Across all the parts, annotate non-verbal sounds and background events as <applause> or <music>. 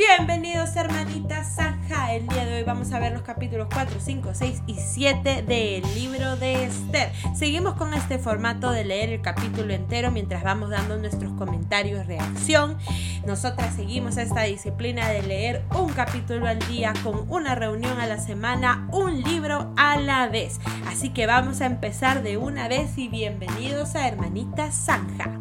Bienvenidos hermanitas Zanja. El día de hoy vamos a ver los capítulos 4, 5, 6 y 7 del libro de Esther. Seguimos con este formato de leer el capítulo entero mientras vamos dando nuestros comentarios, reacción. Nosotras seguimos esta disciplina de leer un capítulo al día con una reunión a la semana, un libro a la vez. Así que vamos a empezar de una vez y bienvenidos a hermanitas Zanja.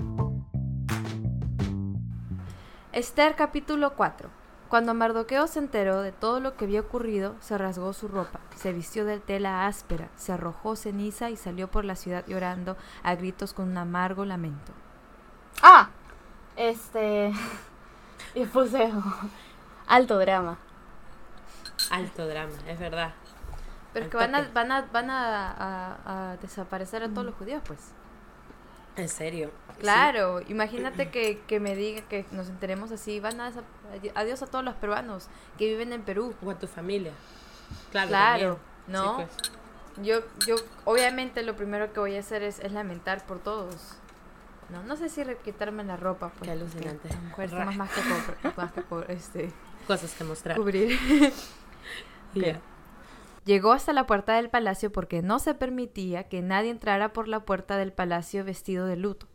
Esther capítulo 4 cuando Mardoqueo se enteró de todo lo que había ocurrido, se rasgó su ropa, se vistió de tela áspera, se arrojó ceniza y salió por la ciudad llorando a gritos con un amargo lamento. Ah, este... <laughs> y puse alto drama. Alto drama, es verdad. Pero es que van a, van a, van a, a desaparecer a todos los judíos, pues. ¿En serio? Claro, imagínate que, que, me diga que nos enteremos así, van a adiós a todos los peruanos que viven en Perú. O a tu familia. Claro, claro ¿no? Pues. Yo, yo, obviamente lo primero que voy a hacer es, es lamentar por todos. No, no sé si quitarme la ropa. Pues, Qué alucinante. más, más que, más que este, <laughs> Cosas que mostrar. Cubrir. Llegó hasta la puerta del palacio porque no se permitía que nadie entrara por la puerta del palacio vestido de luto.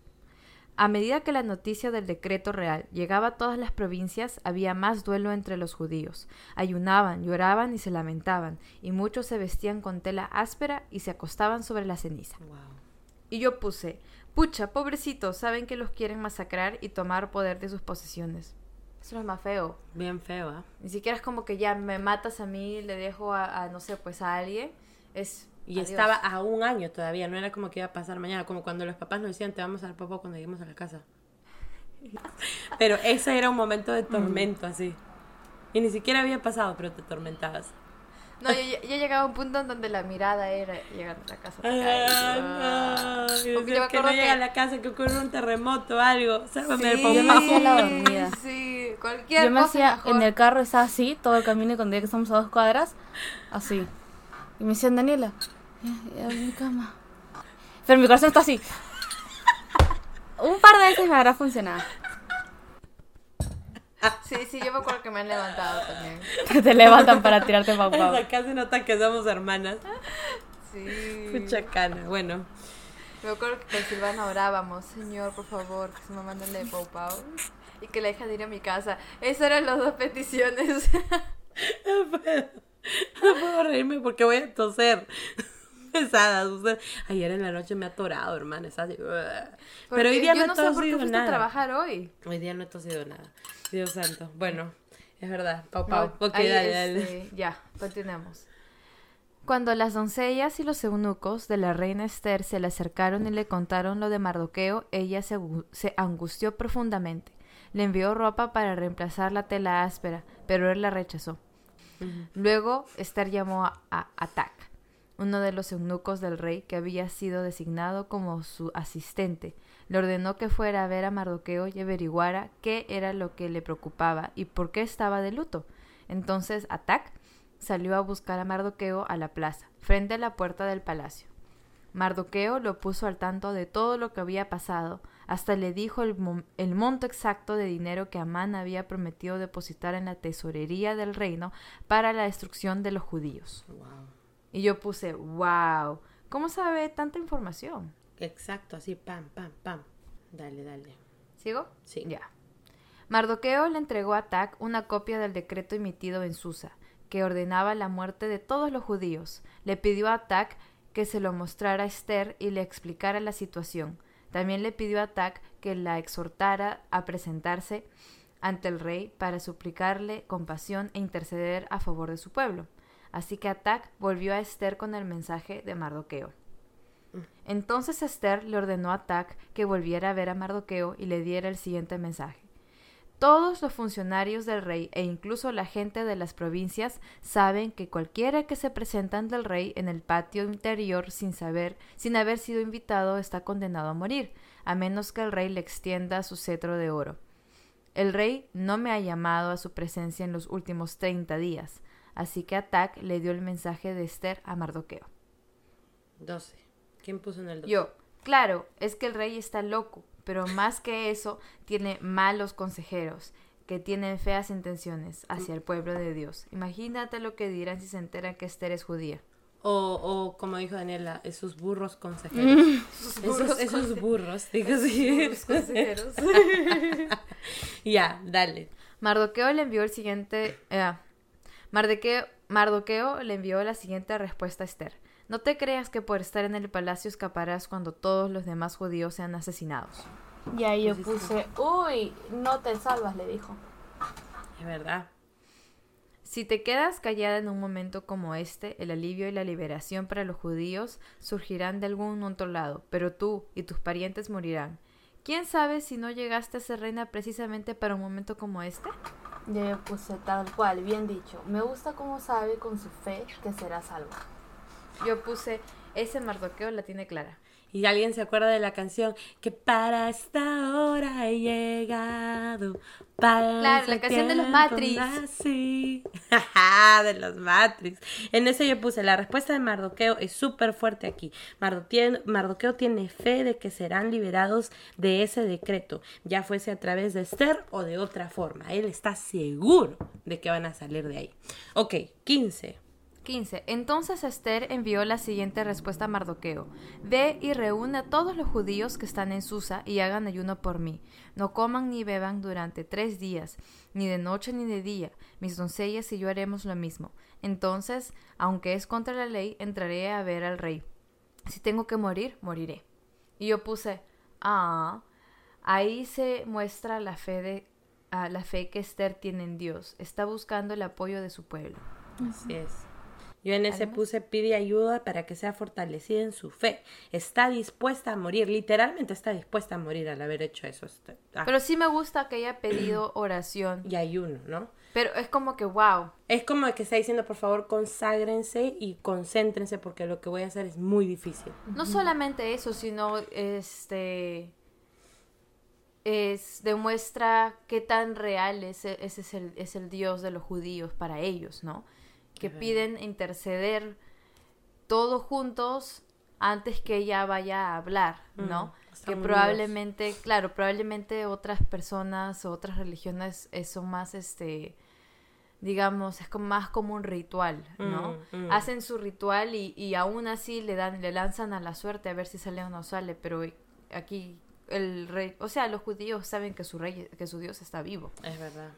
A medida que la noticia del decreto real llegaba a todas las provincias, había más duelo entre los judíos. Ayunaban, lloraban y se lamentaban, y muchos se vestían con tela áspera y se acostaban sobre la ceniza. Y yo puse, pucha, pobrecitos, saben que los quieren masacrar y tomar poder de sus posesiones. Eso es más feo. Bien feo, ¿ah? Ni siquiera es como que ya me matas a mí, le dejo a, no sé, pues a alguien. Es. Y estaba a un año todavía, no era como que iba a pasar mañana, como cuando los papás nos decían, te vamos al papá cuando lleguemos a la casa. Pero ese era un momento de tormento, así. Y ni siquiera había pasado, pero te atormentabas. No, yo, yo, llegaba a un punto en donde la mirada era llegar a la casa. Ah, no. que no llega a la casa, que ocurre un terremoto o algo. Sálvame sí, Yo me hacía la dormida. Sí, cualquier Yo me hacía, en el carro estaba así, todo el camino, cuando ya que estamos a dos cuadras, así. Y me decían, Daniela, ya, mi cama. Pero mi corazón está así. un par de veces me habrá funcionado. Sí, sí, yo me acuerdo que me han levantado también. <laughs> Te levantan para tirarte pau pau. Acá se nota que somos hermanas. Sí. Mucha cana, bueno. Me acuerdo que con Silvana orábamos, Señor, por favor, que se me manden de pau pau. Y que la deja de ir a mi casa. Esas eran las dos peticiones. <laughs> No puedo. No puedo reírme porque voy a toser pesadas. ayer en la noche me ha atorado, hermana. Pero hoy día no, he tosido por qué nada. a trabajar hoy. Hoy día no he tosido nada. Dios santo. Bueno, es verdad. Pau, pau. ok, dale, dale. Este, ya, continuemos. Cuando las doncellas y los eunucos de la reina Esther se le acercaron y le contaron lo de Mardoqueo, ella se, se angustió profundamente. Le envió ropa para reemplazar la tela áspera, pero él la rechazó. Luego Esther llamó a, a Atac, uno de los eunucos del rey que había sido designado como su asistente, le ordenó que fuera a ver a Mardoqueo y averiguara qué era lo que le preocupaba y por qué estaba de luto. Entonces Atac salió a buscar a Mardoqueo a la plaza, frente a la puerta del palacio. Mardoqueo lo puso al tanto de todo lo que había pasado, hasta le dijo el, monto exacto de dinero que Amán había prometido depositar en la tesorería del reino para la destrucción de los judíos. Y yo puse, wow, ¿cómo sabe tanta información? Exacto, así, pam, pam, pam. Dale, dale. ¿Sigo? Sí. Ya. Mardoqueo le entregó a Tac una copia del decreto emitido en Susa, que ordenaba la muerte de todos los judíos. Le pidió a Tac que se lo mostrara a Esther y le explicara la situación. También le pidió a Tac que la exhortara a presentarse ante el rey para suplicarle compasión e interceder a favor de su pueblo. Así que Atac volvió a Esther con el mensaje de Mardoqueo. Entonces Esther le ordenó a Tac que volviera a ver a Mardoqueo y le diera el siguiente mensaje. Todos los funcionarios del rey e incluso la gente de las provincias saben que cualquiera que se presenta ante el rey en el patio interior sin saber, sin haber sido invitado, está condenado a morir, a menos que el rey le extienda su cetro de oro. El rey no me ha llamado a su presencia en los últimos treinta días, así que Atac le dio el mensaje de Esther a Mardoqueo. 12. ¿Quién puso en el 2? Yo. Claro, es que el rey está loco, pero más que eso, tiene malos consejeros. que tienen feas intenciones hacia el pueblo de Dios. Imagínate lo que dirán si se enteran que Esther es judía. O, o como dijo Daniela, esos burros consejeros. esos, esos burros, digo <laughs> consejeros. <laughs> ya, dale. Mardoqueo le envió el siguiente. eh, Mardoqueo, Mardoqueo le envió la siguiente respuesta a Esther. No te creas que por estar en el palacio escaparás cuando todos los demás judíos sean asesinados. Y ahí yo puse, uy, no te salvas, le dijo. Es verdad. Si te quedas callada en un momento como este, el alivio y la liberación para los judíos surgirán de algún otro lado, pero tú y tus parientes morirán. ¿Quién sabe si no llegaste a ser reina precisamente para un momento como este? Yo puse tal cual, bien dicho. Me gusta cómo sabe con su fe que será salvo. Yo puse, ese Mardoqueo la tiene clara. Y alguien se acuerda de la canción que para esta hora he llegado. Para Claro, la canción de los Matrix. Ajá, <laughs> de los Matrix. En eso yo puse, la respuesta de Mardoqueo es súper fuerte aquí. Mardo- tien- Mardoqueo tiene fe de que serán liberados de ese decreto, ya fuese a través de Esther o de otra forma. Él está seguro de que van a salir de ahí. Ok, 15. 15. Entonces Esther envió la siguiente respuesta a Mardoqueo. Ve y reúne a todos los judíos que están en Susa y hagan ayuno por mí. No coman ni beban durante tres días, ni de noche ni de día. Mis doncellas y yo haremos lo mismo. Entonces, aunque es contra la ley, entraré a ver al rey. Si tengo que morir, moriré. Y yo puse, ah, ahí se muestra la fe de ah, la fe que Esther tiene en Dios. Está buscando el apoyo de su pueblo. Así es. Yo en ese puse pide ayuda para que sea fortalecida en su fe. Está dispuesta a morir, literalmente está dispuesta a morir al haber hecho eso. Está- ah, Pero sí me gusta que haya pedido <clears throat> oración. y ayuno, ¿no? Pero es como que, wow. Es como que está diciendo, por favor, conságrense y concéntrense porque lo que voy a hacer es muy difícil. No solamente eso, sino este. Es, demuestra qué tan real ese, ese es, el, es el Dios de los judíos para ellos, ¿no? Que Ajá. piden interceder todos juntos antes que ella vaya a hablar, ¿no? Mm, están que unidos. probablemente, claro, probablemente otras personas o otras religiones son más, este, digamos, es como más como un ritual, ¿no? Mm, mm. Hacen su ritual y, y aún así le dan, le lanzan a la suerte a ver si sale o no sale, pero aquí el rey, o sea, los judíos saben que su rey, que su Dios está vivo. Es verdad.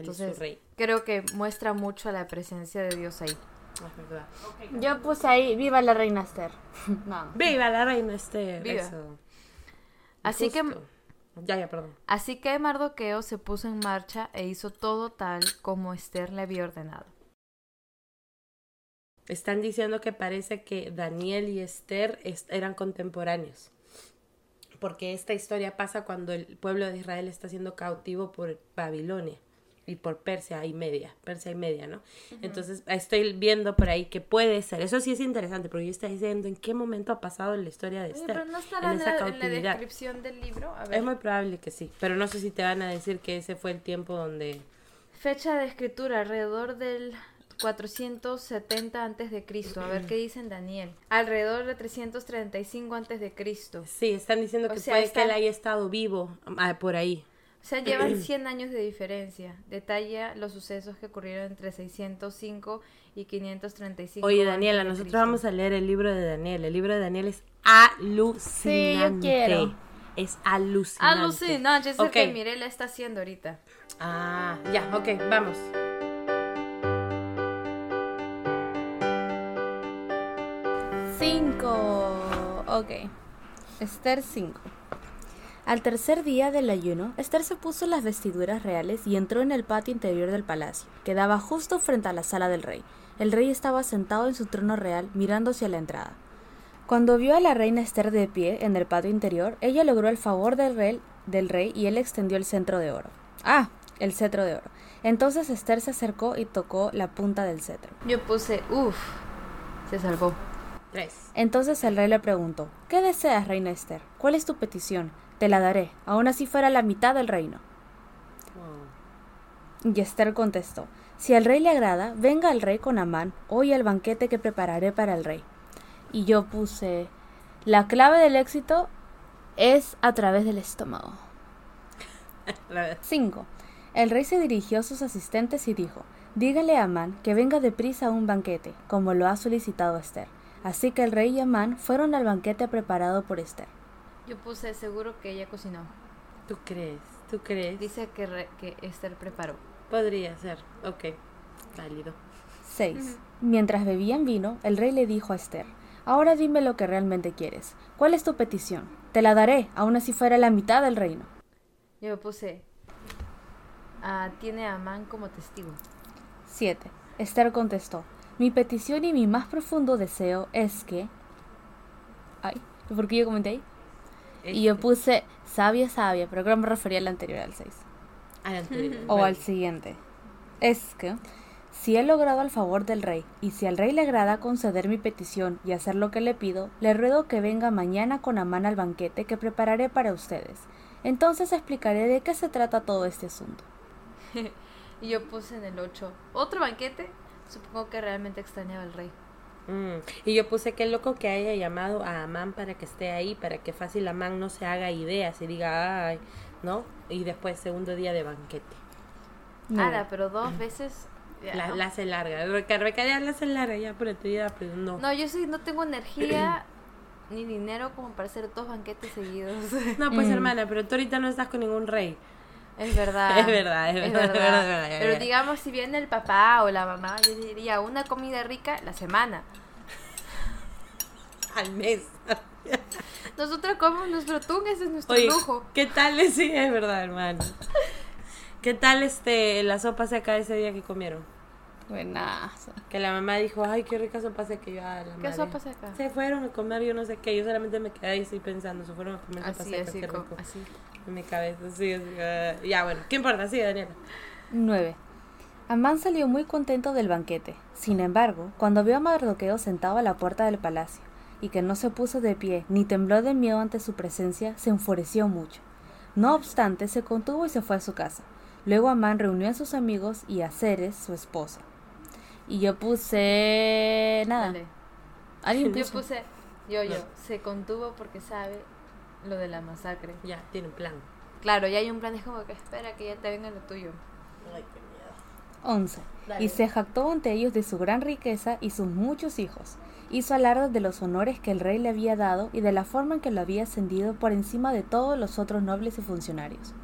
Entonces, su rey. creo que muestra mucho la presencia de Dios ahí. Es verdad. Yo puse ahí, viva la reina Esther. <laughs> no. Viva la reina Esther. Viva. eso. Así que. Ya, ya, perdón. Así que Mardoqueo se puso en marcha e hizo todo tal como Esther le había ordenado. Están diciendo que parece que Daniel y Esther es- eran contemporáneos. Porque esta historia pasa cuando el pueblo de Israel está siendo cautivo por Babilonia y por Persia y media, Persia y media, ¿no? Entonces estoy viendo por ahí que puede ser, eso sí es interesante, porque yo estoy diciendo en qué momento ha pasado la historia de Esther en esa cautividad. descripción del libro. A Es muy probable que sí, pero no sé si te van a decir que ese fue el tiempo donde... Fecha de escritura alrededor del 470 antes de Cristo. A ver qué dice en Daniel. Alrededor de 335 antes de Cristo. Sí, están diciendo O que sea, puede está- que él haya estado vivo ah, por ahí. O sea, llevan <clears throat> 100 años de diferencia. Detalla los sucesos que ocurrieron entre 605 y 535. Oye, Daniela, nosotros vamos a leer el libro de Daniel. El libro de Daniel es alucinante. Sí, yo quiero. Es alucinante. Alucinante, es el Ok. que Mirela está haciendo ahorita. Ah, ya, ok, vamos. Cinco. Ok. Esther 5. Al tercer día del ayuno, Esther se puso las vestiduras reales y entró en el patio interior del palacio, que daba justo frente a la sala del rey. El rey estaba sentado en su trono real, mirando hacia la entrada. Cuando vio a la reina Esther de pie en el patio interior, ella logró el favor del rey, del rey y él extendió el centro de oro. Ah, el cetro de oro. Entonces Esther se acercó y tocó la punta del cetro. Yo puse, uff, se salvó. Tres. Entonces el rey le preguntó, ¿Qué deseas, reina Esther? ¿Cuál es tu petición? Te la daré, aun así fuera la mitad del reino. Wow. Y Esther contestó, Si al rey le agrada, venga el rey con Amán hoy al banquete que prepararé para el rey. Y yo puse, la clave del éxito es a través del estómago. <laughs> La- 5. El rey se dirigió a sus asistentes y dijo, Dígale a Amán que venga deprisa a un banquete, como lo ha solicitado Esther. Así que el rey y Amán fueron al banquete preparado por Esther. Yo puse seguro que ella cocinó. ¿Tú crees? ¿Tú crees? Dice que, re- que Esther preparó. Podría ser. Ok. Válido. 6. Mientras bebían vino, el rey le dijo a Esther, Ahora dime lo que realmente quieres. ¿Cuál es tu petición? Te la daré, aun así fuera la mitad del reino. Yo puse. ah, tiene a Amán como testigo. 7. Esther contestó, Mi petición y mi más profundo deseo es que... Ay, ¿por qué yo comenté ahí? Y yo puse sabia, sabia, pero creo que me refería al anterior, al 6. Al anterior. O Bueno. al siguiente. Es que, si he logrado el favor del rey, y si al rey le agrada conceder mi petición y hacer lo que le pido, le ruego que venga mañana con Amán al banquete que prepararé para ustedes. Entonces explicaré de qué se trata todo este asunto. <laughs> Y yo puse en el 8. ¿Otro banquete? Supongo que realmente extrañaba al rey. Mm, Y yo puse qué loco que haya llamado a Amán para que esté ahí, para que fácil Amán no se haga ideas y diga, ay, ¿no? Y después segundo día de banquete. Nueve. Ara, pero dos veces. ya, La, ¿no? la hace larga. Reca- Recadear la hace larga ya por tu vida, pero no. No, yo sí no tengo energía <clears throat> ni dinero como para hacer dos banquetes seguidos. No, pues Mm. hermana, pero tú ahorita no estás con ningún rey. <laughs> Es verdad. Es verdad, es verdad, es verdad, es verdad, es Pero verdad. digamos, si viene el papá o la mamá, yo diría una comida rica la semana. <laughs> Al mes. <laughs> Nosotros comemos nuestro tun, ese es nuestro Oye, lujo. ¿qué tal? Sí, es verdad, hermano. ¿Qué tal este la sopa seca ese día que comieron? Buenazo. Que la mamá dijo, ay, qué rica sopa seca. Yo, "Ah, la ¿Qué madre". sopa seca? Se fueron a comer, yo no sé qué. Yo solamente me quedé ahí así pensando. Se fueron a comer sopa Así, seca. así, qué co- rico. así. En mi cabeza, sí. así, ah, ya, bueno. ¿Qué importa? Sí, Daniela. 9. Amán salió muy contento del banquete. Sin embargo, cuando vio a Mardoqueo sentado a la puerta del palacio, y que no se puso de pie ni tembló de miedo ante su presencia, se enfureció mucho. No obstante, se contuvo y se fue a su casa. Luego Amán reunió a sus amigos y a Ceres, su esposa. Y yo puse... nada. Dale. ¿Alguien Yo puse, yo, yo, se contuvo porque sabe lo de la masacre. Ya, tiene un plan. Claro, ya hay un plan, es como que espera que ya te venga lo tuyo. Ay, qué miedo. 11. Dale. Y se jactó ante ellos de su gran riqueza y sus muchos hijos. Hizo alarde de los honores que el rey le había dado y de la forma en que lo había ascendido por encima de todos los otros nobles y funcionarios.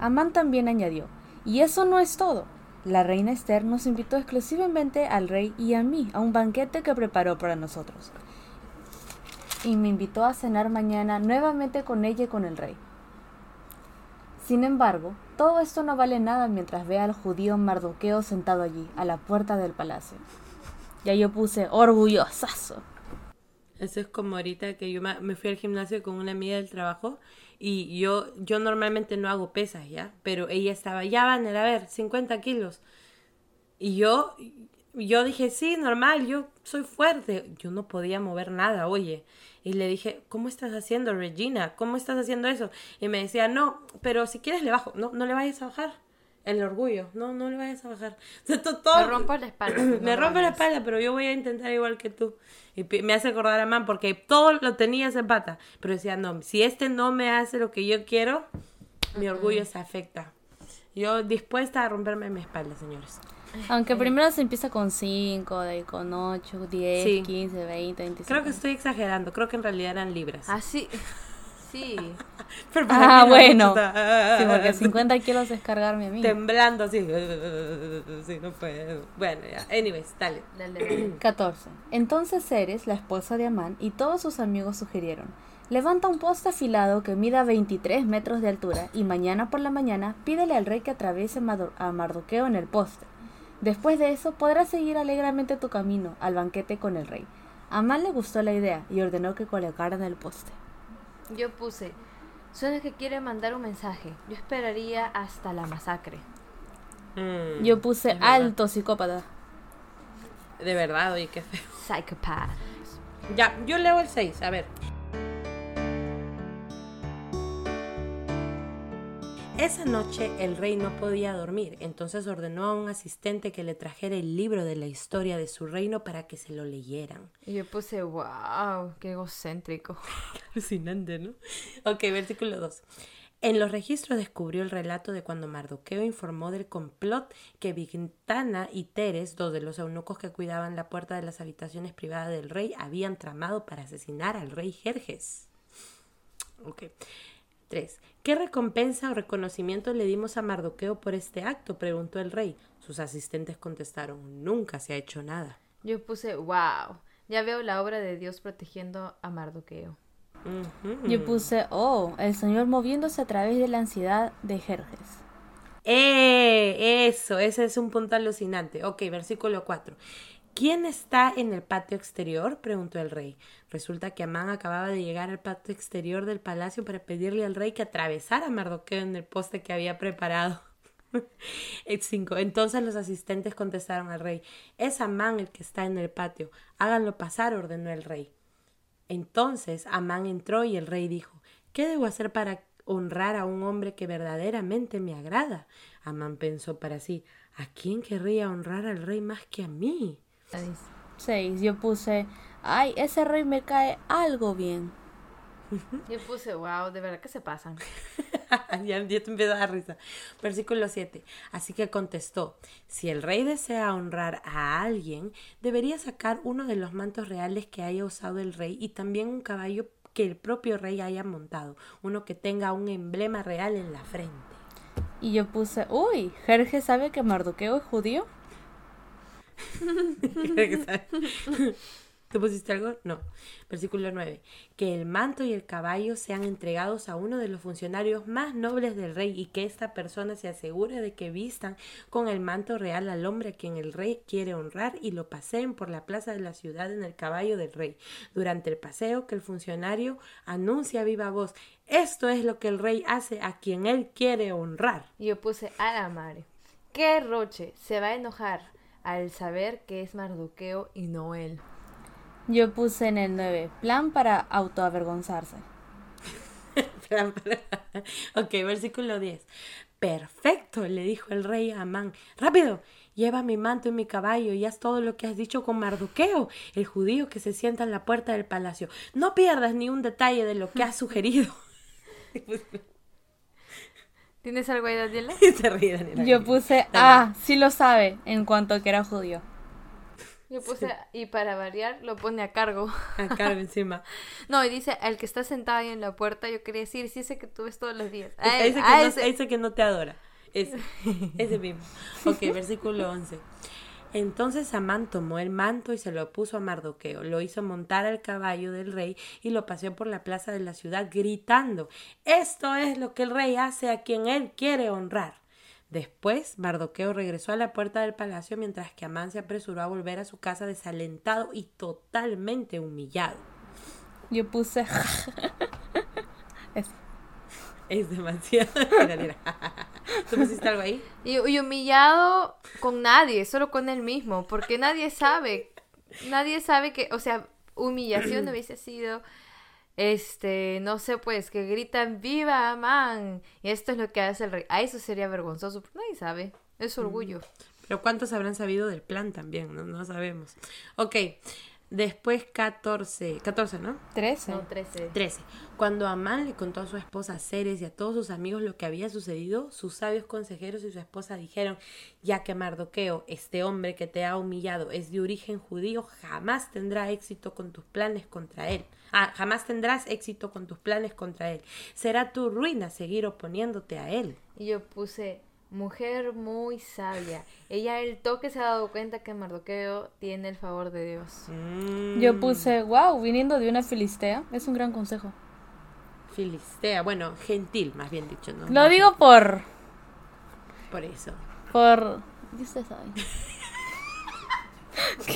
Amán también añadió, y eso no es todo. La reina Esther nos invitó exclusivamente al rey y a mí a un banquete que preparó para nosotros. Y me invitó a cenar mañana nuevamente con ella y con el rey. Sin embargo, todo esto no vale nada mientras ve al judío Mardoqueo sentado allí, a la puerta del palacio. Ya yo puse orgullosazo. Eso es como ahorita que yo me fui al gimnasio con una amiga del trabajo y yo, yo normalmente no hago pesas, ¿ya? Pero ella estaba, ya van a ver, 50 kilos. Y yo, yo dije, sí, normal, yo soy fuerte. Yo no podía mover nada, oye. Y le dije, ¿cómo estás haciendo, Regina? ¿Cómo estás haciendo eso? Y me decía, no, pero si quieres le bajo. No, no le vayas a bajar. El orgullo, no, no le vayas a bajar. <laughs> O sea, to- todo- Me rompo la espalda. <clears throat> me no rompe la espalda, pero yo voy a intentar igual que tú. Y me hace acordar a Man porque todo lo tenía ese pata. Pero decía, no, si este no me hace lo que yo quiero, mi orgullo se afecta. Yo dispuesta a romperme mi espalda, señores. Aunque primero se empieza con 5, de ahí con 8, 10, Sí. 15, 20, 25. Creo que estoy exagerando, creo que en realidad eran libras. Ah, sí. Sí. <laughs> Pero para Ah, bueno. chuta- <laughs> Sí, porque 50 kilos es cargarme a mí. Temblando así. <laughs> Sí, no puedo. Bueno, ya. Anyways, dale. Dale, <clears throat> dale. 14. Entonces Ceres, la esposa de Amán, y todos sus amigos sugirieron, levanta un poste afilado que mida 23 metros de altura y mañana por la mañana pídele al rey que atraviese a Mardoqueo en el poste. Después de eso podrás seguir alegremente tu camino al banquete con el rey. A Amán le gustó la idea y ordenó que colocaran el poste. Yo puse, suena que quiere mandar un mensaje. Yo esperaría hasta la masacre. Mm, Yo puse alto psicópata. De verdad, oye, qué feo. Psychopath. Ya, yo leo el 6, a ver. Esa noche el rey no podía dormir, entonces ordenó a un asistente que le trajera el libro de la historia de su reino para que se lo leyeran. Y yo puse, wow, qué egocéntrico. <laughs> Alucinante, ¿no? Ok, versículo 2. En los registros descubrió el relato de cuando Mardoqueo informó del complot que Vigtana y Teres, dos de los eunucos que cuidaban la puerta de las habitaciones privadas del rey, habían tramado para asesinar al rey Jerjes. Ok. 3. ¿Qué recompensa o reconocimiento le dimos a Mardoqueo por este acto? preguntó el rey. Sus asistentes contestaron, nunca se ha hecho nada. Yo puse, wow, ya veo la obra de Dios protegiendo a Mardoqueo. Ujú. Yo puse, oh, el Señor moviéndose a través de la ansiedad de Jerjes. ¡Eh! Eso, ese es un punto alucinante. Ok, versículo 4. ¿Quién está en el patio exterior? preguntó el rey. Resulta que Amán acababa de llegar al patio exterior del palacio para pedirle al rey que atravesara a Mardoqueo en el poste que había preparado. <laughs> 5. Entonces los asistentes contestaron al rey, es Amán el que está en el patio, háganlo pasar, ordenó el rey. Entonces Amán entró y el rey dijo, ¿qué debo hacer para honrar a un hombre que verdaderamente me agrada? Amán pensó para sí, ¿a quién querría honrar al rey más que a mí? 6. Yo puse, ay, ese rey me cae algo bien. <laughs> Yo puse, wow, de verdad que se pasan. <laughs> ya, ya te empieza a dar risa. Versículo 7. Así que contestó, si el rey desea honrar a alguien, debería sacar uno de los mantos reales que haya usado el rey y también un caballo que el propio rey haya montado, uno que tenga un emblema real en la frente. Y yo puse, uy, Jerjes sabe que Mardoqueo es judío. <laughs> ¿Tú pusiste algo? No. Versículo 9. Que el manto y el caballo sean entregados a uno de los funcionarios más nobles del rey y que esta persona se asegure de que vistan con el manto real al hombre a quien el rey quiere honrar y lo paseen por la plaza de la ciudad en el caballo del rey. Durante el paseo que el funcionario anuncia a viva voz. Esto es lo que el rey hace a quien él quiere honrar. Yo puse, a la madre, ¿qué roche se va a enojar al saber que es Mardoqueo y no él? Yo puse en el 9, plan para autoavergonzarse. <laughs> <laughs> ok, versículo 10. Perfecto, le dijo el rey a Amán. Rápido, lleva mi manto y mi caballo y haz todo lo que has dicho con Mardoqueo, el judío que se sienta en la puerta del palacio. No pierdas ni un detalle de lo que has sugerido. <laughs> ¿Tienes algo ahí, Daniela? <laughs> Se ríe Daniela. Yo puse, ah, sí lo sabe, en cuanto que era judío. Yo puse, y para variar, lo pone a cargo. <laughs> A cargo encima. <laughs> No, y dice, al que está sentado ahí en la puerta, yo quería decir, sí ese que tú ves todos los días. A Ese él, que, a no, ese. ese que no te adora. Ese, ese mismo. Ok, versículo 11. Entonces Amán tomó el manto y se lo puso a Mardoqueo, lo hizo montar al caballo del rey y lo paseó por la plaza de la ciudad gritando, esto es lo que el rey hace a quien él quiere honrar. Después, Mardoqueo regresó a la puerta del palacio mientras que Amán se apresuró a volver a su casa desalentado y totalmente humillado. Yo puse, <laughs> es- Es demasiado. <laughs> <laughs> ¿Tú pusiste algo ahí? Y, y humillado con nadie, solo con él mismo, porque nadie sabe, nadie sabe que, o sea, humillación hubiese sido, este, no sé, pues, que gritan, viva Amán, y esto es lo que hace el rey. A eso sería vergonzoso, pero nadie sabe, es orgullo. Pero ¿cuántos habrán sabido del plan también? No, no sabemos. Ok. Después 14. 14, ¿no? 13. No, 13. 13. Cuando Amán le contó a su esposa Ceres y a todos sus amigos lo que había sucedido, sus sabios consejeros y su esposa dijeron, ya que Mardoqueo, este hombre que te ha humillado, es de origen judío, jamás tendrá éxito con tus planes contra él. Ah, jamás tendrás éxito con tus planes contra él. Será tu ruina seguir oponiéndote a él. Y yo puse, mujer muy sabia. Ella el toque se ha dado cuenta que Mardoqueo tiene el favor de Dios. Mm, Yo puse, wow, viniendo de una filistea, es un gran consejo. Filistea, bueno, gentil, más bien dicho, ¿no? Lo digo por, Por eso. por, y usted sabe. <laughs>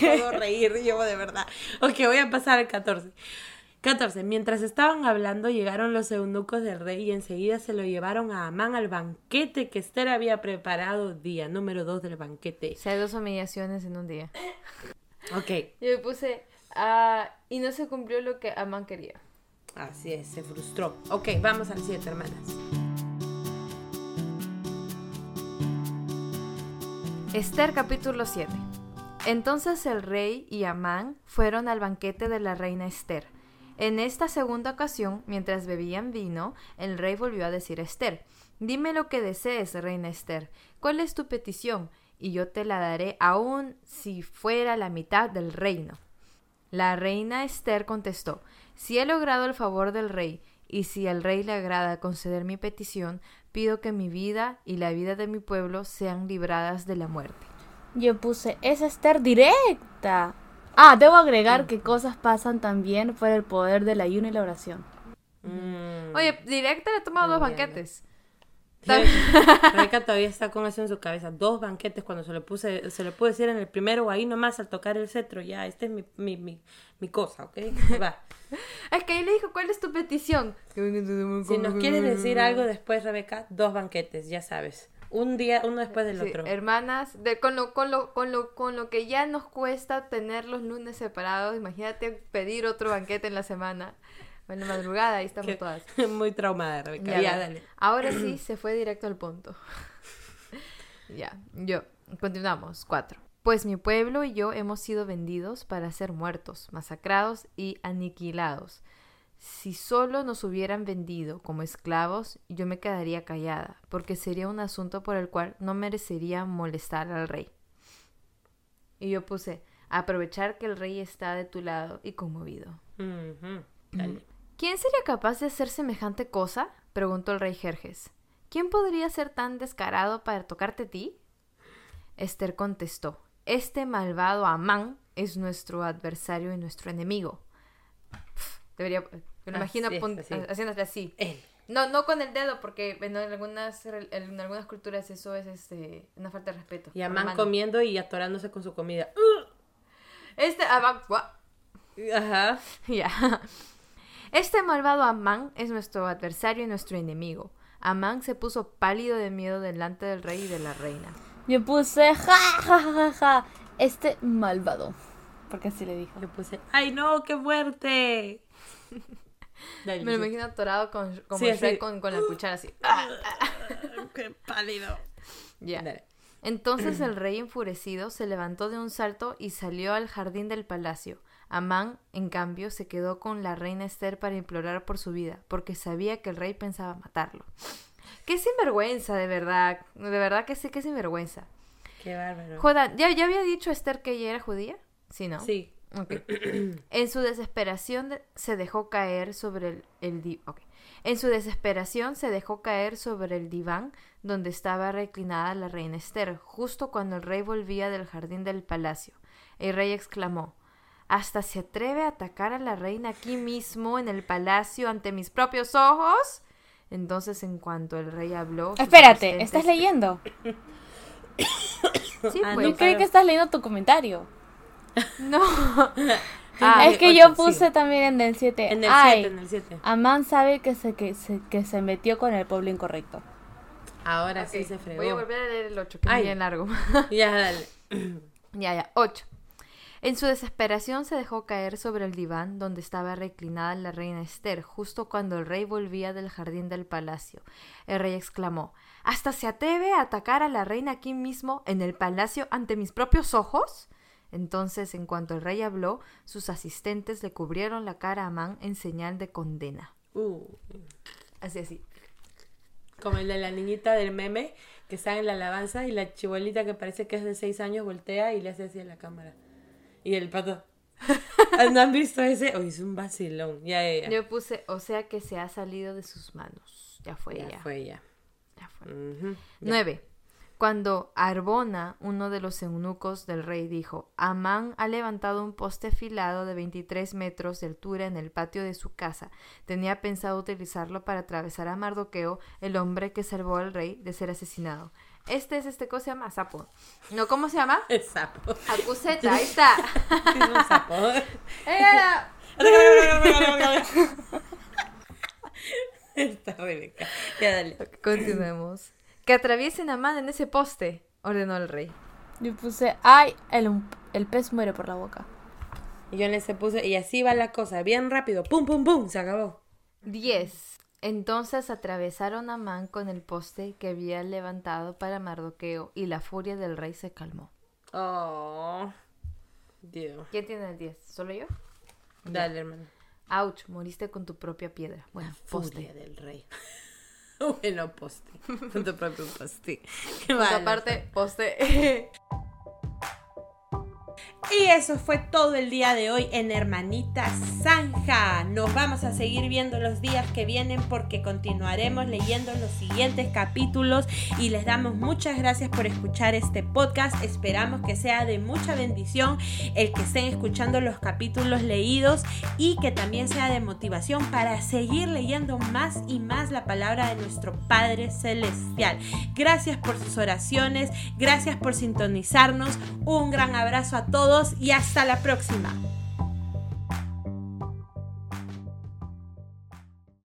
puedo reír yo de verdad. Ok, voy a pasar al 14. 14. Mientras estaban hablando, llegaron los eunucos del rey y enseguida se lo llevaron a Amán al banquete que Esther había preparado día número 2 del banquete. O sea, dos humillaciones en un día. Ok, <laughs> Yo le puse, ah, y no se cumplió lo que Amán quería. así es, se frustró. Ok, vamos al 7, hermanas. Esther capítulo 7. Entonces el rey y Amán fueron al banquete de la reina Esther. En esta segunda ocasión, mientras bebían vino, el rey volvió a decir a Esther, Dime lo que desees, reina Esther. ¿Cuál es tu petición? Y yo te la daré aun si fuera la mitad del reino. La reina Esther contestó, Si he logrado el favor del rey, y si al rey le agrada conceder mi petición, pido que mi vida y la vida de mi pueblo sean libradas de la muerte. Yo puse, es Esther directa. Ah, debo agregar que cosas pasan también por el poder del ayuno y la oración. Mm. Oye, directa le he tomado dos banquetes. Rebeca <laughs> todavía está con eso en su cabeza. Dos banquetes cuando se lo puse, se lo pude decir en el primero o ahí nomás al tocar el cetro. Ya, esta es mi, mi, mi, mi cosa, ¿ok? <laughs> Va. Es que ahí le dijo, ¿cuál es tu petición? Si nos quieres decir algo después, Rebeca, dos banquetes, ya sabes. Un día, uno después del Sí, otro. hermanas, de, con, lo, con, lo, con, lo, con lo que ya nos cuesta tener los lunes separados, imagínate pedir otro banquete en la semana. En la madrugada, ahí estamos todas. <laughs> Muy traumada, Rebeca. Ya, dale. Ahora sí, <clears throat> se fue directo al punto. <laughs> ya, yo. Continuamos. Cuatro. Pues mi pueblo y yo hemos sido vendidos para ser muertos, masacrados y aniquilados. Si solo nos hubieran vendido como esclavos, yo me quedaría callada, porque sería un asunto por el cual no merecería molestar al rey. Y yo puse, aprovechar que el rey está de tu lado y conmovido. Dale. ¿Quién sería capaz de hacer semejante cosa? preguntó el rey Jerjes. ¿Quién podría ser tan descarado para tocarte a ti? Esther contestó, Este malvado Amán es nuestro adversario y nuestro enemigo. Debería, me lo imagino es, así. haciéndole así. Él. No, no con el dedo, porque en algunas, en algunas culturas eso es este, una falta de respeto. Y Amán comiendo y atorándose con su comida. Este Amán... ¡guau! Ajá. <laughs> Ya. Este malvado Amán es nuestro adversario y nuestro enemigo. Amán se puso pálido de miedo delante del rey y de la reina. Yo puse, ja, ja, ja, ja, ja, este malvado. Porque así le dijo. Yo puse, ¡ay no, qué fuerte! Dale, Me lo imagino atorado con, como Sí, Shrek con, con la cuchara así. Ah, ¡Qué pálido! Ya. Entonces el rey enfurecido se levantó de un salto y salió al jardín del palacio. Amán, en cambio, se quedó con la reina Esther para implorar por su vida, porque sabía que el rey pensaba matarlo. Qué sinvergüenza, de verdad. De verdad que sí, qué sinvergüenza. ¡Qué bárbaro! Jodan, ¿ya, ¿ya había dicho Esther que ella era judía? Sí, ¿no? Sí. Ok. <clears throat> En su desesperación de- se dejó caer sobre el, el di- ok. En su desesperación se dejó caer sobre el diván donde estaba reclinada la reina Esther, justo cuando el rey volvía del jardín del palacio. El rey exclamó ¿Hasta se atreve a atacar a la reina aquí mismo en el palacio ante mis propios ojos? Entonces, en cuanto el rey habló. Espérate, ¿estás leyendo? <coughs> Sí, Ah, pues. Yo creí que estás leyendo tu comentario. <laughs> No. Ah, es que ocho, yo sí. puse también en el 7. En el Ay, 7, en el 7. Amán sabe que se, que, se, que se metió con el pueblo incorrecto. Ahora sí se fregó. Voy a volver a leer el 8, que Ay. es bien largo. <laughs> Ya, dale. <clears throat> Ya, ya. 8. En su desesperación se dejó caer sobre el diván donde estaba reclinada la reina Esther, justo cuando el rey volvía del jardín del palacio. El rey exclamó ¿Hasta se atreve a atacar a la reina aquí mismo, en el palacio, ante mis propios ojos? Entonces, en cuanto el rey habló, sus asistentes le cubrieron la cara a Amán en señal de condena. Uh, Así, así. como el de la niñita del meme que está en la alabanza y la chibolita que parece que es de 6 años voltea y le hace así a la cámara. Y el pato. <laughs> ¿No han visto ese? Oh, es un vacilón. Ya, ya, ya. Yo puse, o sea que se ha salido de sus manos. Ya fue, Ya ya. fue ya. ya fue. 9. Cuando Arbona, uno de los eunucos del rey, dijo, Amán ha levantado un poste afilado de 23 metros de altura en el patio de su casa. Tenía pensado utilizarlo para atravesar a Mardoqueo, el hombre que salvó al rey de ser asesinado. Este es este, ¿cómo se llama? Sapo. No, ¿cómo se llama? El sapo. Acuseta, ahí está. <laughs> Es un sapo. <laughs> Era- <laughs> Está Rebeca. Ya, dale. Continuemos. Que atraviesen a Amán en ese poste, ordenó el rey. Yo puse, ay, el, el pez muere por la boca. Y yo le se puse, y así va la cosa, bien rápido. Pum, pum, pum, se acabó. 10. Entonces atravesaron a Amán con el poste que había levantado para Mardoqueo y la furia del rey se calmó. Oh. Dios. ¿Quién tiene el 10? ¿Solo yo? Dale, hermano. Ouch, moriste con tu propia piedra. Bueno, Furia poste. del rey. <laughs> bueno, poste. Con tu propio poste. <laughs> Qué malo. aparte, poste. <laughs> Y eso fue todo el día de hoy en Hermanita Zanja. Nos vamos a seguir viendo los días que vienen porque continuaremos leyendo los siguientes capítulos y les damos muchas gracias por escuchar este podcast. Esperamos que sea de mucha bendición el que estén escuchando los capítulos leídos y que también sea de motivación para seguir leyendo más y más la palabra de nuestro Padre Celestial. Gracias por sus oraciones, gracias por sintonizarnos. Un gran abrazo a todos y hasta la próxima.